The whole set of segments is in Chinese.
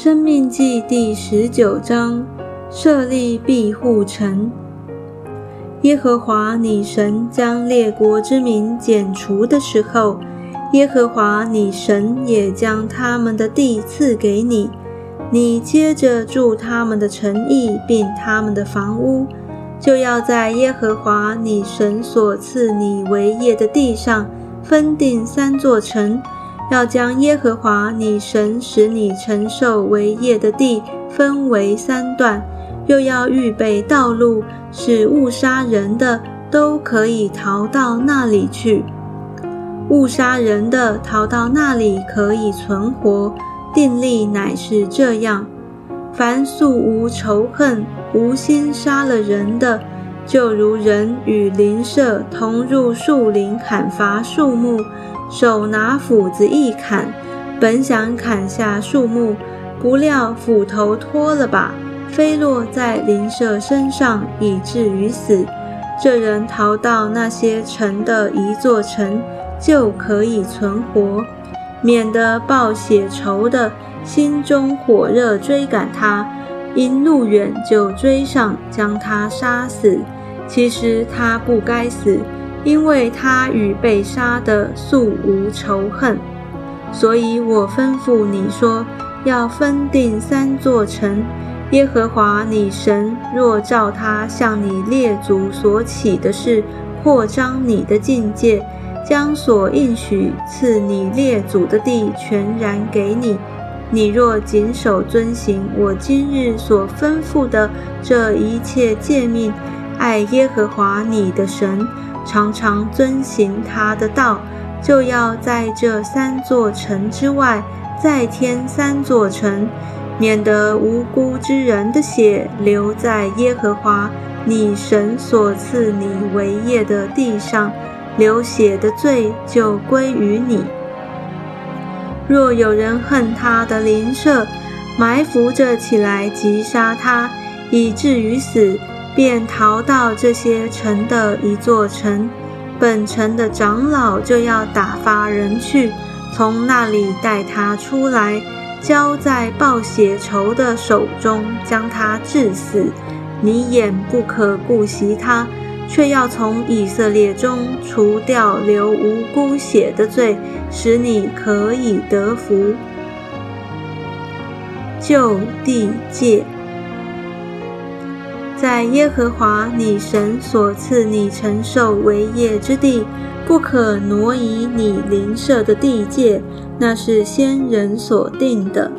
生命记第十九章，设立庇护城。耶和华你神将列国之民剪除的时候，耶和华你神也将他们的地赐给你。你接着住他们的城邑，并他们的房屋，就要在耶和华你神所赐你为业的地上分定三座城，要将耶和华你神使你承受为业的地分为三段。又要预备道路，使误杀人的都可以逃到那里去。误杀人的逃到那里可以存活。定力乃是这样：凡素无仇恨、无心杀了人的，就如人与邻舍同入树林砍伐树木，手拿斧子一砍，本想砍下树木，不料斧头脱了把。飞落在邻舍身上，以至于死。这人逃到那些城的一座城，就可以存活，免得报血仇的心中火热追赶他，因路远就追上，将他杀死。其实他不该死，因为他与被杀的素无仇恨。所以我吩咐你说，要分定三座城。耶和华你神若照他向你列祖所起的事扩张你的境界，将所应许赐你列祖的地全然给你，你若谨守遵行我今日所吩咐的这一切诫命，爱耶和华你的神，常常遵行他的道，就要在这三座城之外再添三座城。免得无辜之人的血流在耶和华你神所赐你为业的地上，流血的罪就归于你。若有人恨他的邻舍，埋伏着起来击杀他，以至于死，便逃到这些城的一座城，本城的长老就要打发人去，从那里带他出来。交在报血仇的手中，将他致死。你眼不可顾惜他，却要从以色列中除掉流无辜血的罪，使你可以得福。就地界，在耶和华你神所赐你承受为业之地。不可挪移你邻舍的地界，那是先人所定的。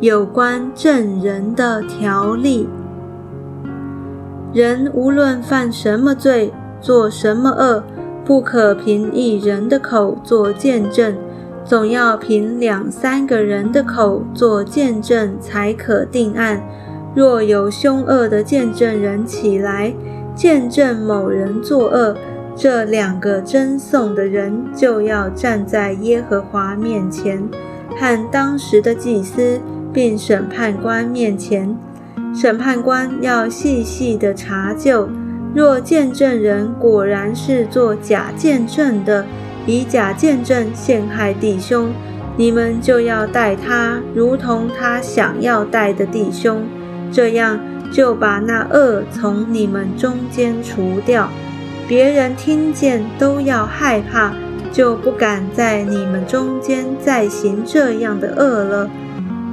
有关证人的条例，人无论犯什么罪，做什么恶，不可凭一人的口做见证，总要凭两三个人的口做见证，才可定案。若有凶恶的见证人起来，见证某人作恶，这两个争讼的人就要站在耶和华面前，和当时的祭司并审判官面前。审判官要细细的查究，若见证人果然是做假见证的，以假见证陷害弟兄，你们就要待他如同他想要待的弟兄，这样就把那恶从你们中间除掉。别人听见都要害怕，就不敢在你们中间再行这样的恶了。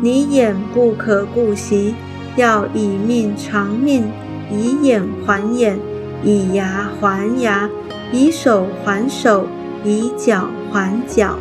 你眼不可顾惜，要以命偿命，以眼还眼，以牙还牙，以手还手，以脚还脚。